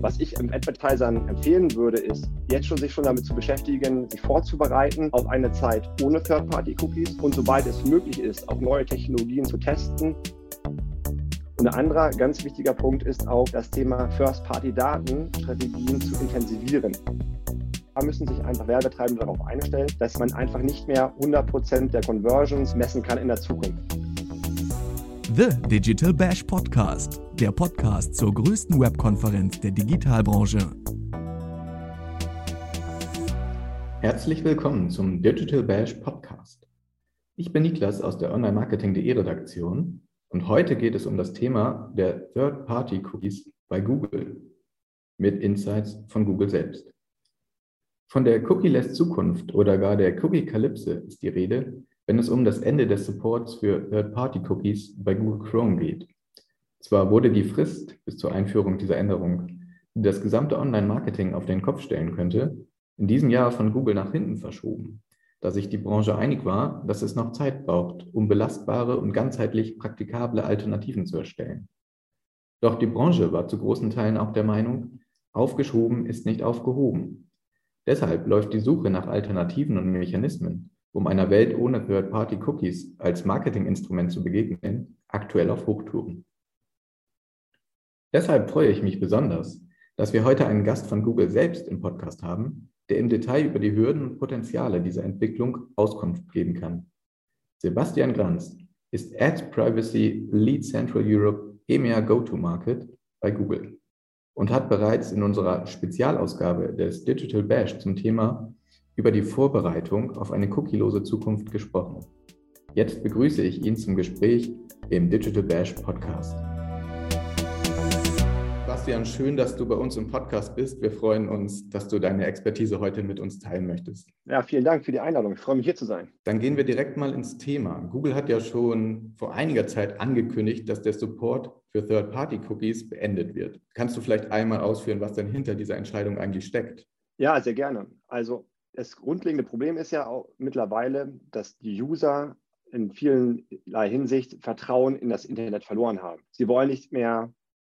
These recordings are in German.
Was ich Advertisern empfehlen würde, ist, jetzt schon sich schon damit zu beschäftigen, sich vorzubereiten auf eine Zeit ohne Third-Party-Cookies und sobald es möglich ist, auch neue Technologien zu testen. Und ein anderer ganz wichtiger Punkt ist auch das Thema First-Party-Datenstrategien zu intensivieren. Da müssen sich einfach Werbetreibende darauf einstellen, dass man einfach nicht mehr 100% der Conversions messen kann in der Zukunft. The Digital Bash Podcast, der Podcast zur größten Webkonferenz der Digitalbranche. Herzlich willkommen zum Digital Bash Podcast. Ich bin Niklas aus der Online-Marketing.de Redaktion und heute geht es um das Thema der Third-Party-Cookies bei Google mit Insights von Google selbst. Von der Cookie-less Zukunft oder gar der Cookie-Kalypse ist die Rede, wenn es um das Ende des Supports für Third-Party-Cookies bei Google Chrome geht. Zwar wurde die Frist bis zur Einführung dieser Änderung, die das gesamte Online-Marketing auf den Kopf stellen könnte, in diesem Jahr von Google nach hinten verschoben, da sich die Branche einig war, dass es noch Zeit braucht, um belastbare und ganzheitlich praktikable Alternativen zu erstellen. Doch die Branche war zu großen Teilen auch der Meinung, aufgeschoben ist nicht aufgehoben. Deshalb läuft die Suche nach Alternativen und Mechanismen, um einer Welt ohne Third-Party-Cookies als Marketinginstrument zu begegnen, aktuell auf Hochtouren. Deshalb freue ich mich besonders, dass wir heute einen Gast von Google selbst im Podcast haben, der im Detail über die Hürden und Potenziale dieser Entwicklung Auskunft geben kann. Sebastian Glanz ist Ad Privacy Lead Central Europe EMEA Go-to-Market bei Google und hat bereits in unserer Spezialausgabe des Digital Bash zum Thema über die Vorbereitung auf eine cookielose Zukunft gesprochen. Jetzt begrüße ich ihn zum Gespräch im Digital Bash Podcast. Bastian, schön, dass du bei uns im Podcast bist. Wir freuen uns, dass du deine Expertise heute mit uns teilen möchtest. Ja, vielen Dank für die Einladung. Ich freue mich, hier zu sein. Dann gehen wir direkt mal ins Thema. Google hat ja schon vor einiger Zeit angekündigt, dass der Support für Third-Party-Cookies beendet wird. Kannst du vielleicht einmal ausführen, was denn hinter dieser Entscheidung eigentlich steckt? Ja, sehr gerne. Also das grundlegende Problem ist ja auch mittlerweile, dass die User in vielerlei Hinsicht Vertrauen in das Internet verloren haben. Sie wollen nicht mehr,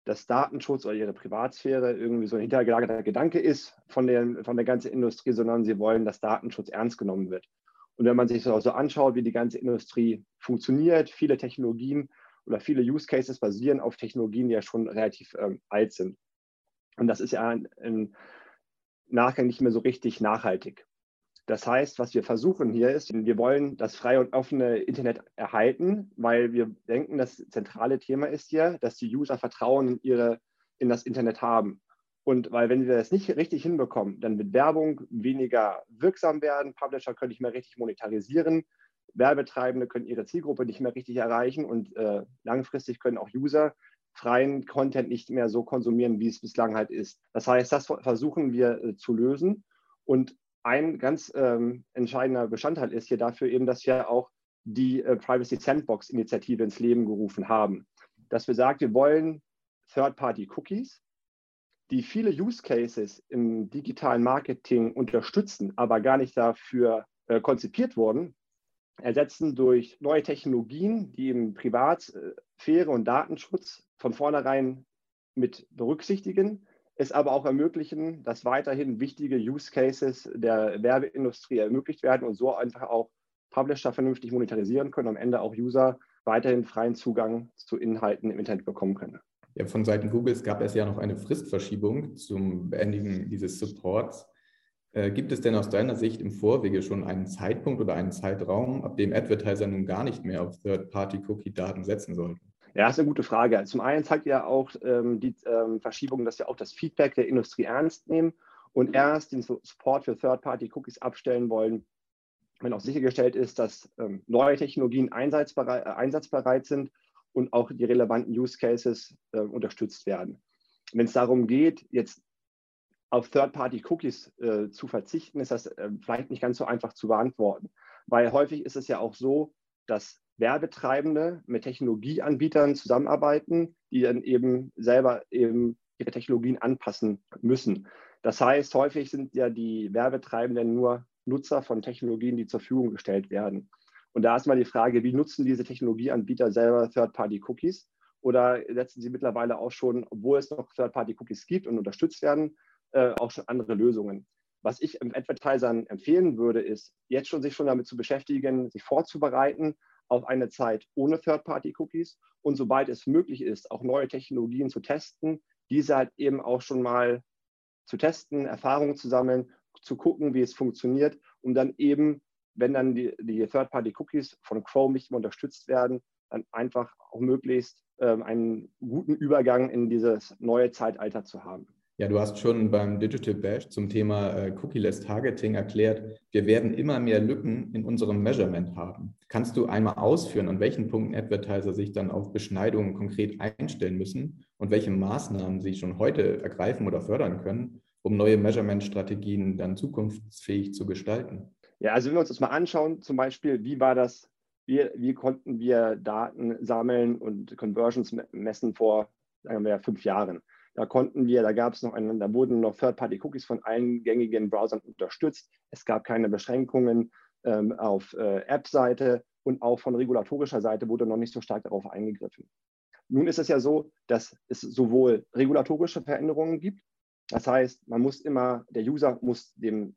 dass Datenschutz oder ihre Privatsphäre irgendwie so ein hintergelagerter Gedanke ist von der, von der ganzen Industrie, sondern sie wollen, dass Datenschutz ernst genommen wird. Und wenn man sich so anschaut, wie die ganze Industrie funktioniert, viele Technologien oder viele Use Cases basieren auf Technologien, die ja schon relativ ähm, alt sind. Und das ist ja im Nachgang nicht mehr so richtig nachhaltig. Das heißt, was wir versuchen hier ist, wir wollen das freie und offene Internet erhalten, weil wir denken, das zentrale Thema ist hier, dass die User Vertrauen in, ihre, in das Internet haben. Und weil wenn wir das nicht richtig hinbekommen, dann wird Werbung weniger wirksam werden, Publisher können nicht mehr richtig monetarisieren, Werbetreibende können ihre Zielgruppe nicht mehr richtig erreichen und äh, langfristig können auch User freien Content nicht mehr so konsumieren, wie es bislang halt ist. Das heißt, das versuchen wir äh, zu lösen. Und ein ganz ähm, entscheidender Bestandteil ist hier dafür eben, dass wir auch die äh, Privacy Sandbox Initiative ins Leben gerufen haben. Dass wir sagen, wir wollen Third-Party-Cookies, die viele Use Cases im digitalen Marketing unterstützen, aber gar nicht dafür äh, konzipiert wurden, ersetzen durch neue Technologien, die eben Privatsphäre und Datenschutz von vornherein mit berücksichtigen es aber auch ermöglichen, dass weiterhin wichtige Use Cases der Werbeindustrie ermöglicht werden und so einfach auch Publisher vernünftig monetarisieren können, am Ende auch User weiterhin freien Zugang zu Inhalten im Internet bekommen können. Ja, von Seiten Googles gab es ja noch eine Fristverschiebung zum Beendigen dieses Supports. Äh, gibt es denn aus deiner Sicht im Vorwege schon einen Zeitpunkt oder einen Zeitraum, ab dem Advertiser nun gar nicht mehr auf Third-Party-Cookie-Daten setzen sollten? Ja, das ist eine gute Frage. Zum einen zeigt ja auch ähm, die ähm, Verschiebung, dass wir auch das Feedback der Industrie ernst nehmen und mhm. erst den Support für Third-Party-Cookies abstellen wollen, wenn auch sichergestellt ist, dass ähm, neue Technologien einsatzbereit, äh, einsatzbereit, sind und auch die relevanten Use Cases äh, unterstützt werden. Wenn es darum geht, jetzt auf Third-Party-Cookies äh, zu verzichten, ist das äh, vielleicht nicht ganz so einfach zu beantworten, weil häufig ist es ja auch so, dass Werbetreibende mit Technologieanbietern zusammenarbeiten, die dann eben selber eben ihre Technologien anpassen müssen. Das heißt, häufig sind ja die Werbetreibenden nur Nutzer von Technologien, die zur Verfügung gestellt werden. Und da ist mal die Frage, wie nutzen diese Technologieanbieter selber Third-Party-Cookies? oder setzen sie mittlerweile auch schon, obwohl es noch Third-Party-Cookies gibt und unterstützt werden, äh, auch schon andere Lösungen. Was ich Advertisern empfehlen würde, ist, jetzt schon sich schon damit zu beschäftigen, sich vorzubereiten auf eine Zeit ohne Third-Party-Cookies und sobald es möglich ist, auch neue Technologien zu testen, diese halt eben auch schon mal zu testen, Erfahrungen zu sammeln, zu gucken, wie es funktioniert, um dann eben, wenn dann die, die Third-Party-Cookies von Chrome nicht mehr unterstützt werden, dann einfach auch möglichst ähm, einen guten Übergang in dieses neue Zeitalter zu haben. Ja, du hast schon beim Digital Bash zum Thema äh, Cookie-less Targeting erklärt, wir werden immer mehr Lücken in unserem Measurement haben. Kannst du einmal ausführen, an welchen Punkten Advertiser sich dann auf Beschneidungen konkret einstellen müssen und welche Maßnahmen sie schon heute ergreifen oder fördern können, um neue Measurement-Strategien dann zukunftsfähig zu gestalten? Ja, also wenn wir uns das mal anschauen, zum Beispiel, wie war das, wie, wie konnten wir Daten sammeln und Conversions messen vor, sagen wir, fünf Jahren? Da konnten wir, da gab es noch einen, da wurden noch Third-Party-Cookies von allen gängigen Browsern unterstützt. Es gab keine Beschränkungen ähm, auf äh, App-Seite und auch von regulatorischer Seite wurde noch nicht so stark darauf eingegriffen. Nun ist es ja so, dass es sowohl regulatorische Veränderungen gibt, das heißt, man muss immer, der User muss dem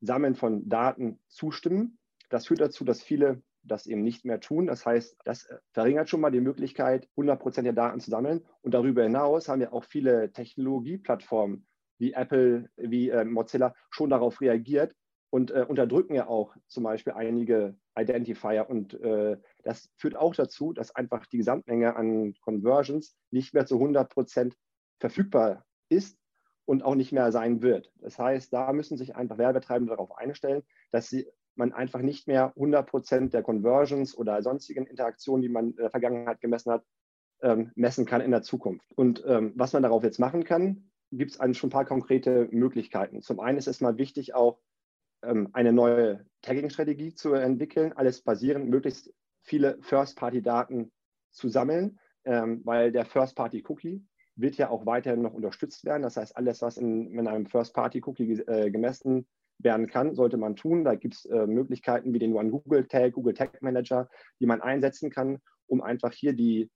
Sammeln von Daten zustimmen. Das führt dazu, dass viele das eben nicht mehr tun. Das heißt, das äh, verringert schon mal die Möglichkeit, 100 Prozent der Daten zu sammeln. Und darüber hinaus haben ja auch viele Technologieplattformen wie Apple, wie äh, Mozilla schon darauf reagiert und äh, unterdrücken ja auch zum Beispiel einige Identifier. Und äh, das führt auch dazu, dass einfach die Gesamtmenge an Conversions nicht mehr zu 100 Prozent verfügbar ist und auch nicht mehr sein wird. Das heißt, da müssen sich einfach Werbetreibende darauf einstellen, dass sie man einfach nicht mehr 100 Prozent der Conversions oder sonstigen Interaktionen, die man in der Vergangenheit gemessen hat, ähm, messen kann in der Zukunft. Und ähm, was man darauf jetzt machen kann, gibt es schon ein paar konkrete Möglichkeiten. Zum einen ist es mal wichtig, auch ähm, eine neue Tagging-Strategie zu entwickeln, alles basierend, möglichst viele First-Party-Daten zu sammeln, ähm, weil der First-Party-Cookie wird ja auch weiterhin noch unterstützt werden. Das heißt, alles, was in, in einem First-Party-Cookie äh, gemessen werden kann, sollte man tun. Da gibt es äh, Möglichkeiten wie den One Google Tag, Google Tag Manager, die man einsetzen kann, um einfach hier die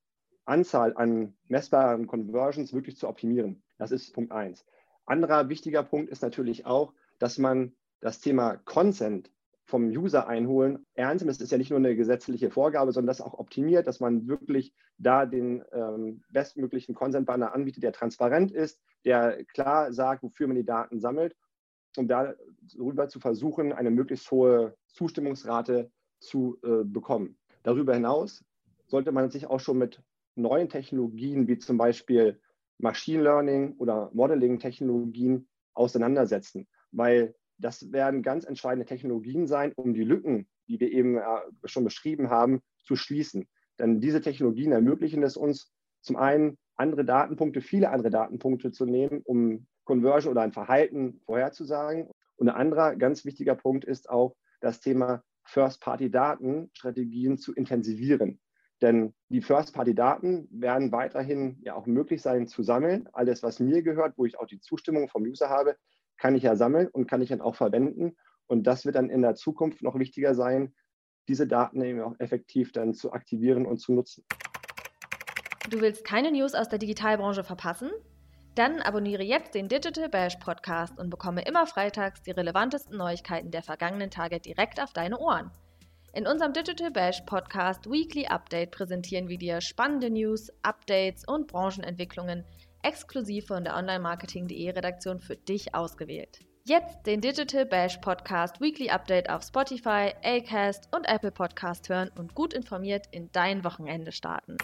Anzahl an messbaren Conversions wirklich zu optimieren. Das ist Punkt eins. Anderer wichtiger Punkt ist natürlich auch, dass man das Thema Consent vom User einholen ernst nimmt. Es ist ja nicht nur eine gesetzliche Vorgabe, sondern das auch optimiert, dass man wirklich da den ähm, bestmöglichen Consent-Banner anbietet, der transparent ist, der klar sagt, wofür man die Daten sammelt um darüber zu versuchen, eine möglichst hohe Zustimmungsrate zu äh, bekommen. Darüber hinaus sollte man sich auch schon mit neuen Technologien wie zum Beispiel Machine Learning oder Modeling-Technologien auseinandersetzen, weil das werden ganz entscheidende Technologien sein, um die Lücken, die wir eben äh, schon beschrieben haben, zu schließen. Denn diese Technologien ermöglichen es uns, zum einen andere Datenpunkte, viele andere Datenpunkte zu nehmen, um Conversion oder ein Verhalten vorherzusagen. Und ein anderer ganz wichtiger Punkt ist auch das Thema First-Party-Daten-Strategien zu intensivieren. Denn die First-Party-Daten werden weiterhin ja auch möglich sein zu sammeln. Alles, was mir gehört, wo ich auch die Zustimmung vom User habe, kann ich ja sammeln und kann ich dann auch verwenden. Und das wird dann in der Zukunft noch wichtiger sein, diese Daten eben auch effektiv dann zu aktivieren und zu nutzen. Du willst keine News aus der Digitalbranche verpassen? Dann abonniere jetzt den Digital Bash Podcast und bekomme immer freitags die relevantesten Neuigkeiten der vergangenen Tage direkt auf deine Ohren. In unserem Digital Bash Podcast Weekly Update präsentieren wir dir spannende News, Updates und Branchenentwicklungen exklusiv von der Online-Marketing.de Redaktion für dich ausgewählt. Jetzt den Digital Bash Podcast Weekly Update auf Spotify, Acast und Apple Podcast hören und gut informiert in dein Wochenende starten.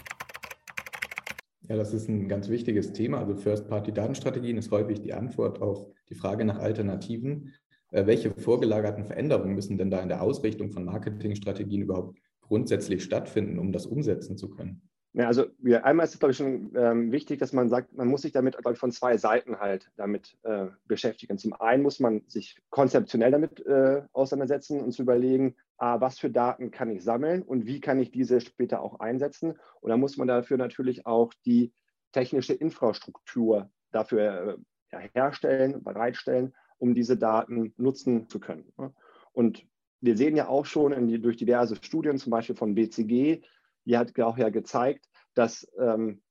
Ja, das ist ein ganz wichtiges Thema. Also First-Party-Datenstrategien ist häufig die Antwort auf die Frage nach Alternativen. Äh, welche vorgelagerten Veränderungen müssen denn da in der Ausrichtung von Marketingstrategien überhaupt grundsätzlich stattfinden, um das umsetzen zu können? Ja, also ja, einmal ist es, glaube ich, schon ähm, wichtig, dass man sagt, man muss sich damit, glaube ich, von zwei Seiten halt damit äh, beschäftigen. Zum einen muss man sich konzeptionell damit äh, auseinandersetzen und zu überlegen, ah, was für Daten kann ich sammeln und wie kann ich diese später auch einsetzen. Und dann muss man dafür natürlich auch die technische Infrastruktur dafür äh, herstellen, bereitstellen, um diese Daten nutzen zu können. Ne? Und wir sehen ja auch schon die, durch diverse Studien, zum Beispiel von BCG, die hat auch ja gezeigt, dass ähm,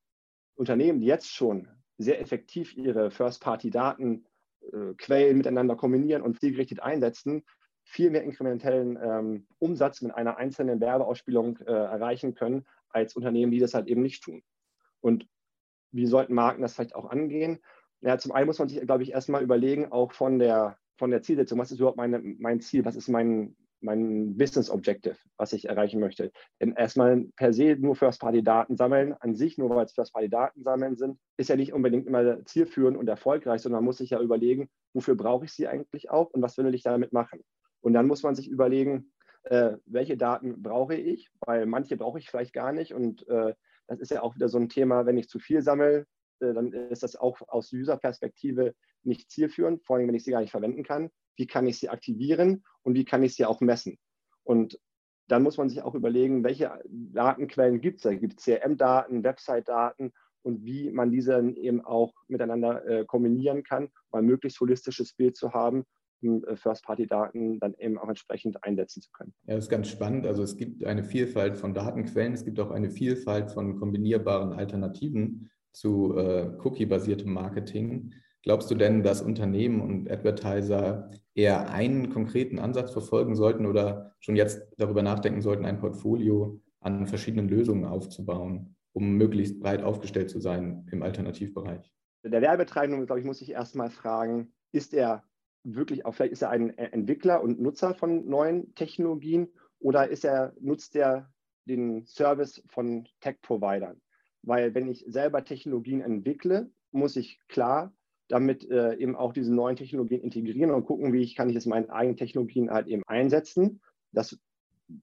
Unternehmen, die jetzt schon sehr effektiv ihre First-Party-Daten äh, miteinander kombinieren und zielgerichtet einsetzen, viel mehr inkrementellen ähm, Umsatz mit einer einzelnen Werbeausspielung äh, erreichen können, als Unternehmen, die das halt eben nicht tun. Und wie sollten Marken das vielleicht auch angehen? Ja, zum einen muss man sich, glaube ich, erstmal überlegen, auch von der, von der Zielsetzung, was ist überhaupt meine, mein Ziel, was ist mein, mein Business Objective, was ich erreichen möchte. Denn erstmal per se nur First-Party-Daten sammeln, an sich, nur weil es First-Party-Daten sammeln sind, ist ja nicht unbedingt immer zielführend und erfolgreich, sondern man muss sich ja überlegen, wofür brauche ich sie eigentlich auch und was will ich damit machen. Und dann muss man sich überlegen, äh, welche Daten brauche ich, weil manche brauche ich vielleicht gar nicht. Und äh, das ist ja auch wieder so ein Thema, wenn ich zu viel sammle, dann ist das auch aus User-Perspektive nicht zielführend, vor allem wenn ich sie gar nicht verwenden kann wie kann ich sie aktivieren und wie kann ich sie auch messen. Und dann muss man sich auch überlegen, welche Datenquellen gibt es. Da gibt es CRM-Daten, Website-Daten und wie man diese dann eben auch miteinander äh, kombinieren kann, um ein möglichst holistisches Bild zu haben, um äh, First-Party-Daten dann eben auch entsprechend einsetzen zu können. Ja, das ist ganz spannend. Also es gibt eine Vielfalt von Datenquellen, es gibt auch eine Vielfalt von kombinierbaren Alternativen zu äh, Cookie-basiertem Marketing. Glaubst du denn, dass Unternehmen und Advertiser eher einen konkreten Ansatz verfolgen sollten oder schon jetzt darüber nachdenken sollten, ein Portfolio an verschiedenen Lösungen aufzubauen, um möglichst breit aufgestellt zu sein im Alternativbereich? Der Werbetreibende, glaube ich, muss sich erstmal fragen, ist er wirklich auch, vielleicht ist er ein Entwickler und Nutzer von neuen Technologien oder ist er, nutzt er den Service von Tech-Providern? Weil wenn ich selber Technologien entwickle, muss ich klar damit äh, eben auch diese neuen Technologien integrieren und gucken, wie ich kann ich es meinen eigenen Technologien halt eben einsetzen. Das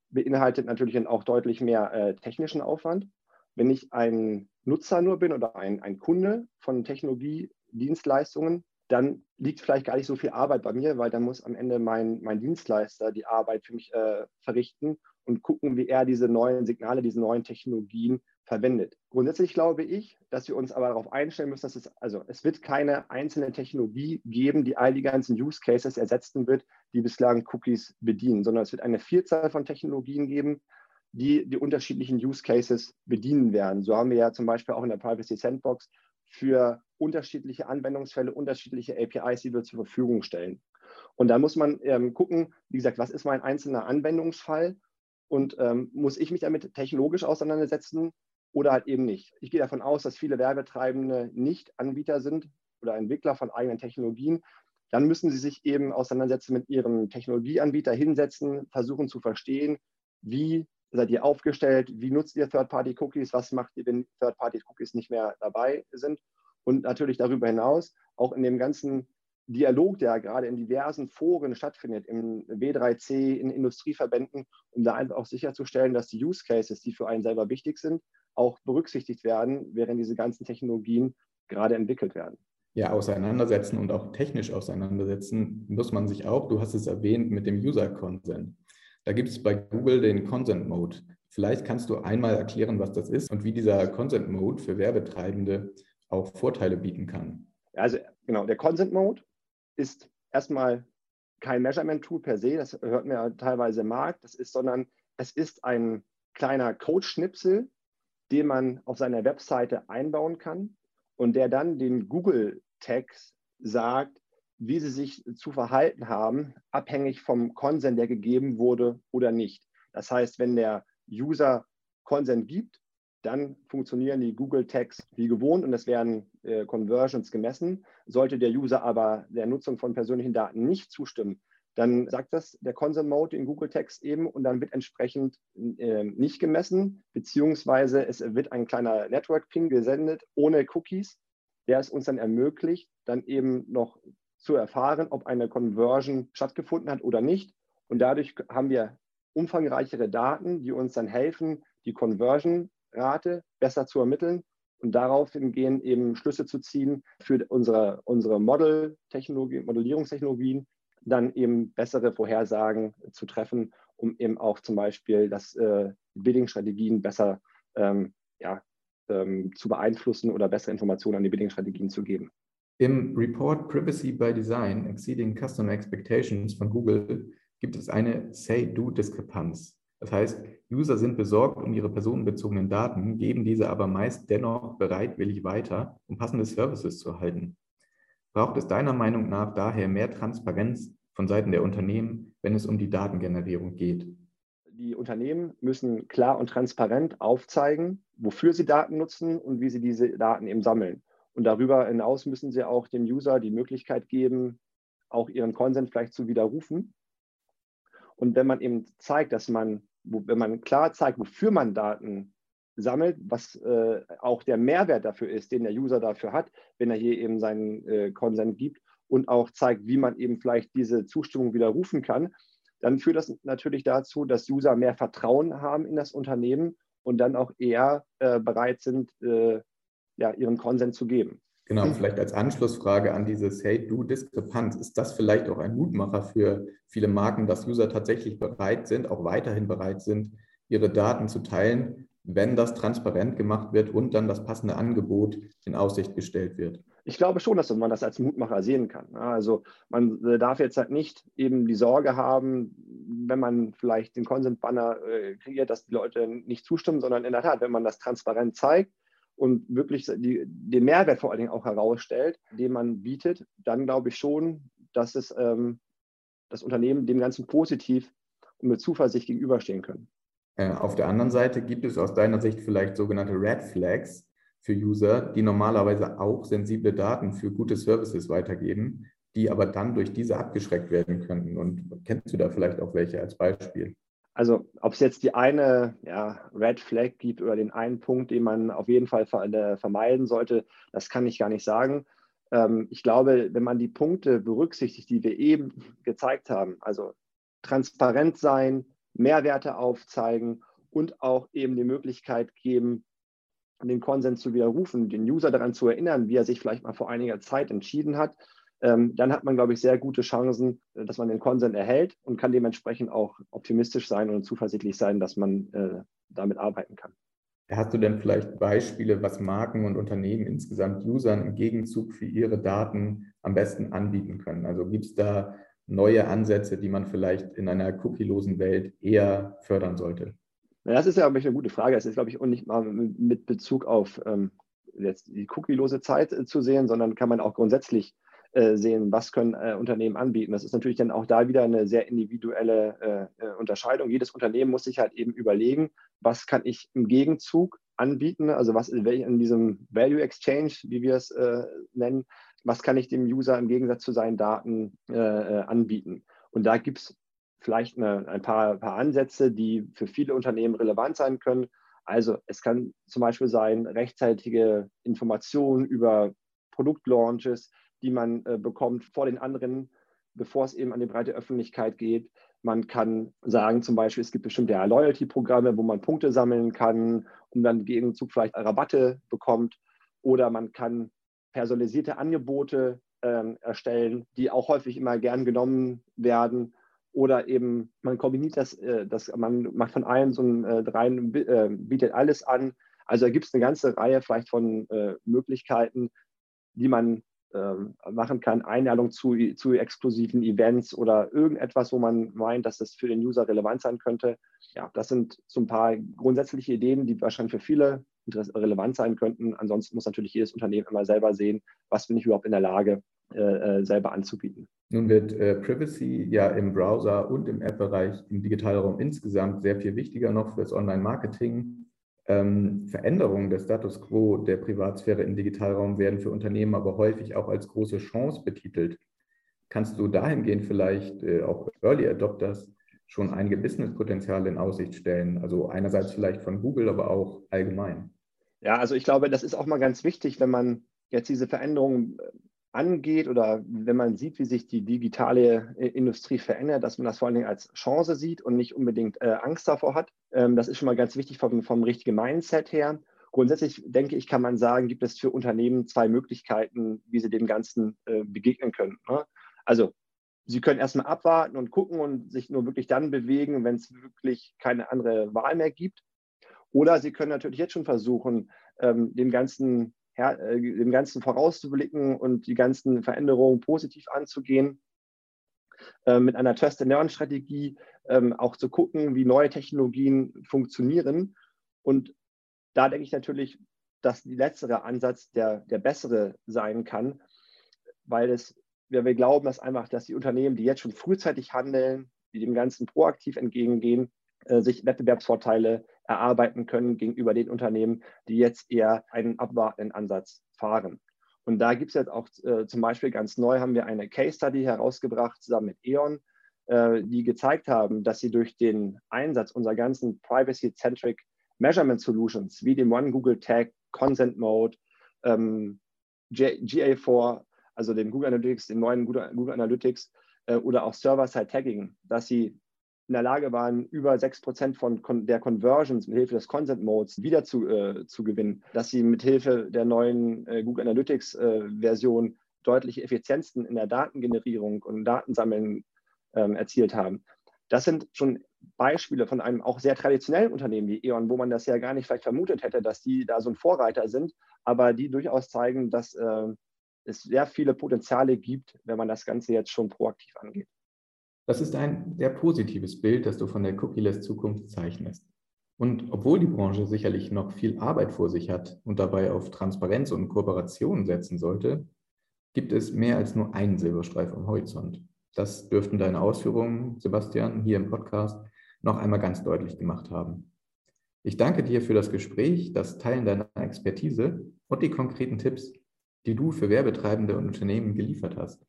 beinhaltet natürlich dann auch deutlich mehr äh, technischen Aufwand. Wenn ich ein Nutzer nur bin oder ein, ein Kunde von Technologiedienstleistungen, dann liegt vielleicht gar nicht so viel Arbeit bei mir, weil dann muss am Ende mein, mein Dienstleister die Arbeit für mich äh, verrichten und gucken, wie er diese neuen Signale, diese neuen Technologien verwendet. Grundsätzlich glaube ich, dass wir uns aber darauf einstellen müssen, dass es, also es wird keine einzelne Technologie geben, die all die ganzen Use Cases ersetzen wird, die bislang Cookies bedienen, sondern es wird eine Vielzahl von Technologien geben, die die unterschiedlichen Use Cases bedienen werden. So haben wir ja zum Beispiel auch in der Privacy Sandbox für unterschiedliche Anwendungsfälle unterschiedliche APIs, die wir zur Verfügung stellen. Und da muss man ähm, gucken, wie gesagt, was ist mein einzelner Anwendungsfall und ähm, muss ich mich damit technologisch auseinandersetzen oder halt eben nicht. Ich gehe davon aus, dass viele Werbetreibende nicht Anbieter sind oder Entwickler von eigenen Technologien. Dann müssen sie sich eben auseinandersetzen mit ihrem Technologieanbieter, hinsetzen, versuchen zu verstehen, wie seid ihr aufgestellt, wie nutzt ihr Third-Party-Cookies, was macht ihr, wenn Third-Party-Cookies nicht mehr dabei sind. Und natürlich darüber hinaus auch in dem ganzen Dialog, der gerade in diversen Foren stattfindet, im W3C, in Industrieverbänden, um da einfach auch sicherzustellen, dass die Use Cases, die für einen selber wichtig sind, auch berücksichtigt werden, während diese ganzen Technologien gerade entwickelt werden. Ja, auseinandersetzen und auch technisch auseinandersetzen muss man sich auch, du hast es erwähnt, mit dem User Consent. Da gibt es bei Google den Consent Mode. Vielleicht kannst du einmal erklären, was das ist und wie dieser Consent Mode für Werbetreibende auch Vorteile bieten kann. Also genau, der Consent Mode ist erstmal kein Measurement-Tool per se, das hört man ja teilweise im Markt, das ist, sondern es ist ein kleiner Code-Schnipsel, den man auf seiner Webseite einbauen kann und der dann den Google-Tags sagt, wie sie sich zu verhalten haben, abhängig vom Consent, der gegeben wurde oder nicht. Das heißt, wenn der User Consent gibt, dann funktionieren die Google Tags wie gewohnt und es werden äh, Conversions gemessen. Sollte der User aber der Nutzung von persönlichen Daten nicht zustimmen, dann sagt das der Consent Mode in Google Text eben und dann wird entsprechend äh, nicht gemessen, beziehungsweise es wird ein kleiner Network Ping gesendet ohne Cookies, der es uns dann ermöglicht, dann eben noch zu erfahren, ob eine Conversion stattgefunden hat oder nicht. Und dadurch haben wir umfangreichere Daten, die uns dann helfen, die Conversion-Rate besser zu ermitteln und darauf hingehen, eben Schlüsse zu ziehen für unsere, unsere Model-Technologie, Modellierungstechnologien, dann eben bessere Vorhersagen zu treffen, um eben auch zum Beispiel das äh, Bidding-Strategien besser ähm, ja, ähm, zu beeinflussen oder bessere Informationen an die Bidding-Strategien zu geben. Im Report Privacy by Design Exceeding Customer Expectations von Google gibt es eine Say-Do-Diskrepanz. Das heißt, User sind besorgt um ihre personenbezogenen Daten, geben diese aber meist dennoch bereitwillig weiter, um passende Services zu erhalten. Braucht es deiner Meinung nach daher mehr Transparenz von Seiten der Unternehmen, wenn es um die Datengenerierung geht? Die Unternehmen müssen klar und transparent aufzeigen, wofür sie Daten nutzen und wie sie diese Daten eben sammeln. Und darüber hinaus müssen sie auch dem User die Möglichkeit geben, auch ihren Consent vielleicht zu widerrufen. Und wenn man eben zeigt, dass man wo, wenn man klar zeigt, wofür man Daten sammelt, was äh, auch der Mehrwert dafür ist, den der User dafür hat, wenn er hier eben seinen äh, Consent gibt und auch zeigt, wie man eben vielleicht diese Zustimmung widerrufen kann, dann führt das natürlich dazu, dass User mehr Vertrauen haben in das Unternehmen und dann auch eher äh, bereit sind, äh, ja, ihren Konsens zu geben. Genau, vielleicht als Anschlussfrage an dieses Hey-Do-Diskrepanz. Ist das vielleicht auch ein Mutmacher für viele Marken, dass User tatsächlich bereit sind, auch weiterhin bereit sind, ihre Daten zu teilen, wenn das transparent gemacht wird und dann das passende Angebot in Aussicht gestellt wird? Ich glaube schon, dass man das als Mutmacher sehen kann. Also man darf jetzt halt nicht eben die Sorge haben, wenn man vielleicht den Consent-Banner äh, kreiert, dass die Leute nicht zustimmen, sondern in der Tat, wenn man das transparent zeigt, und wirklich die, den Mehrwert vor allen Dingen auch herausstellt, den man bietet, dann glaube ich schon, dass es ähm, das Unternehmen dem Ganzen positiv und mit Zuversicht gegenüberstehen können. Äh, auf der anderen Seite gibt es aus deiner Sicht vielleicht sogenannte Red Flags für User, die normalerweise auch sensible Daten für gute Services weitergeben, die aber dann durch diese abgeschreckt werden könnten. Und kennst du da vielleicht auch welche als Beispiel? Also ob es jetzt die eine ja, Red Flag gibt oder den einen Punkt, den man auf jeden Fall äh, vermeiden sollte, das kann ich gar nicht sagen. Ähm, ich glaube, wenn man die Punkte berücksichtigt, die wir eben gezeigt haben, also transparent sein, Mehrwerte aufzeigen und auch eben die Möglichkeit geben, den Konsens zu widerrufen, den User daran zu erinnern, wie er sich vielleicht mal vor einiger Zeit entschieden hat, dann hat man, glaube ich, sehr gute Chancen, äh, dass man den Konsens erhält und kann dementsprechend auch optimistisch sein und zuversichtlich sein, dass man äh, damit arbeiten kann. Hast du denn vielleicht Beispiele, was Marken und Unternehmen insgesamt Usern im Gegenzug für ihre Daten am besten anbieten können? Also gibt es da neue Ansätze, die man vielleicht in einer cookielosen Welt eher fördern sollte? das ist ja glaube ich, eine gute Frage. Das ist, glaube ich, auch nicht mal mit Bezug auf ähm, jetzt die cookielose Zeit äh, zu sehen, sondern kann man auch grundsätzlich sehen, was können äh, Unternehmen anbieten. Das ist natürlich dann auch da wieder eine sehr individuelle äh, äh, Unterscheidung. Jedes Unternehmen muss sich halt eben überlegen, was kann ich im Gegenzug anbieten, also was in diesem Value Exchange, wie wir es äh, nennen, was kann ich dem User im Gegensatz zu seinen Daten anbieten. Und da gibt es vielleicht eine, ein paar, paar Ansätze, die für viele Unternehmen relevant sein können. Also es kann zum Beispiel sein, rechtzeitige Informationen über Produktlaunches, die man äh, bekommt vor den anderen, bevor es eben an die breite Öffentlichkeit geht. Man kann sagen, zum Beispiel, es gibt bestimmte Loyalty-Programme, wo man Punkte sammeln kann, um dann im Gegenzug vielleicht Rabatte bekommt. Oder man kann personalisierte Angebote äh, erstellen, die auch häufig immer gern genommen werden. Oder eben man kombiniert das, äh, das man macht von allen so ein äh, rein, äh, bietet alles an. Also da gibt es eine ganze Reihe vielleicht von äh, Möglichkeiten, die man ähm, machen kann, Einladung zu, zu exklusiven Events oder irgendetwas, wo man meint, dass das für den User relevant sein könnte. Ja, das sind so ein paar grundsätzliche Ideen, die wahrscheinlich für viele relevant sein könnten. Ansonsten muss natürlich jedes Unternehmen immer selber sehen, was bin ich überhaupt in der Lage, äh, äh selber anzubieten. Nun wird äh, Privacy ja im Browser und im App-Bereich im Digitalraum insgesamt sehr viel wichtiger noch fürs Online-Marketing. Ähm, Veränderungen des Status quo der Privatsphäre im Digitalraum werden für Unternehmen aber häufig auch als große Chance betitelt. Kannst du dahingehend vielleicht äh, auch Early Adopters schon einige Businesspotenziale in Aussicht stellen? Also einerseits vielleicht von Google, aber auch allgemein. Ja, also ich glaube, das ist auch mal ganz wichtig, wenn man jetzt diese Veränderungen äh, angeht oder wenn man sieht, wie sich die digitale äh, Industrie verändert, dass man das vor allen Dingen als Chance sieht und nicht unbedingt äh, Angst davor hat. Ähm, das ist schon mal ganz wichtig vom, vom richtigen Mindset her. Grundsätzlich denke ich, kann man sagen, gibt es für Unternehmen zwei Möglichkeiten, wie sie dem Ganzen äh, begegnen können. Ne? Also Sie können erstmal abwarten und gucken und sich nur wirklich dann bewegen, wenn es wirklich keine andere Wahl mehr gibt. Oder Sie können natürlich jetzt schon versuchen, ähm, dem Ganzen ja, äh, dem Ganzen vorauszublicken und die ganzen Veränderungen positiv anzugehen. äh, mit einer Test-and-Learn-Strategie ähm, auch zu gucken, wie neue Technologien funktionieren. Und da denke ich natürlich, dass der letztere Ansatz der, der bessere sein kann, weil es, wir, wir glauben, dass einfach, dass die Unternehmen, die jetzt schon frühzeitig handeln, die dem Ganzen proaktiv entgegengehen, äh, sich Wettbewerbsvorteile erarbeiten können gegenüber den Unternehmen, die jetzt eher einen abwartenden Ansatz fahren. Und da gibt es jetzt auch äh, zum Beispiel ganz neu, haben wir eine Case Study herausgebracht zusammen mit E.ON, äh, die gezeigt haben, dass sie durch den Einsatz unserer ganzen Privacy-Centric Measurement Solutions wie dem One Google Tag, Consent Mode, ähm, GA4, also dem Google Analytics, dem neuen Google Analytics äh, oder auch Server-Side Tagging, dass sie in der Lage waren, über 6% von der Conversions mit Hilfe des Consent Modes wieder zu, äh, zu gewinnen, dass sie mit Hilfe der neuen äh, Google Analytics äh, Version deutliche Effizienzen in der Datengenerierung und Datensammeln ähm, erzielt haben. Das sind schon Beispiele von einem auch sehr traditionellen Unternehmen wie E.ON, wo man das ja gar nicht vielleicht vermutet hätte, dass die da so ein Vorreiter sind, aber die durchaus zeigen, dass äh, es sehr viele Potenziale gibt, wenn man das Ganze jetzt schon proaktiv angeht. Das ist ein sehr positives Bild, das du von der Cookie-less Zukunft zeichnest. Und obwohl die Branche sicherlich noch viel Arbeit vor sich hat und dabei auf Transparenz und Kooperation setzen sollte, gibt es mehr als nur einen Silberstreif am Horizont. Das dürften deine Ausführungen, Sebastian, hier im Podcast noch einmal ganz deutlich gemacht haben. Ich danke dir für das Gespräch, das Teilen deiner Expertise und die konkreten Tipps, die du für Werbetreibende und Unternehmen geliefert hast.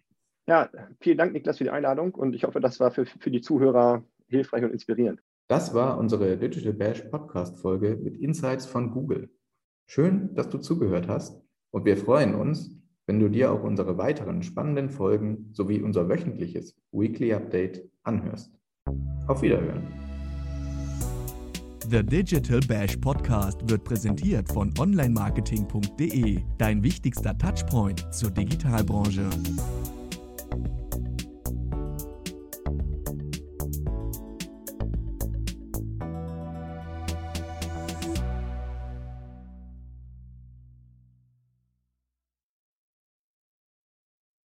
Ja, vielen Dank, Niklas, für die Einladung und ich hoffe, das war für, für die Zuhörer hilfreich und inspirierend. Das war unsere Digital Bash Podcast Folge mit Insights von Google. Schön, dass du zugehört hast und wir freuen uns, wenn du dir auch unsere weiteren spannenden Folgen sowie unser wöchentliches Weekly Update anhörst. Auf Wiederhören. The Digital Bash Podcast wird präsentiert von onlinemarketing.de, dein wichtigster Touchpoint zur Digitalbranche.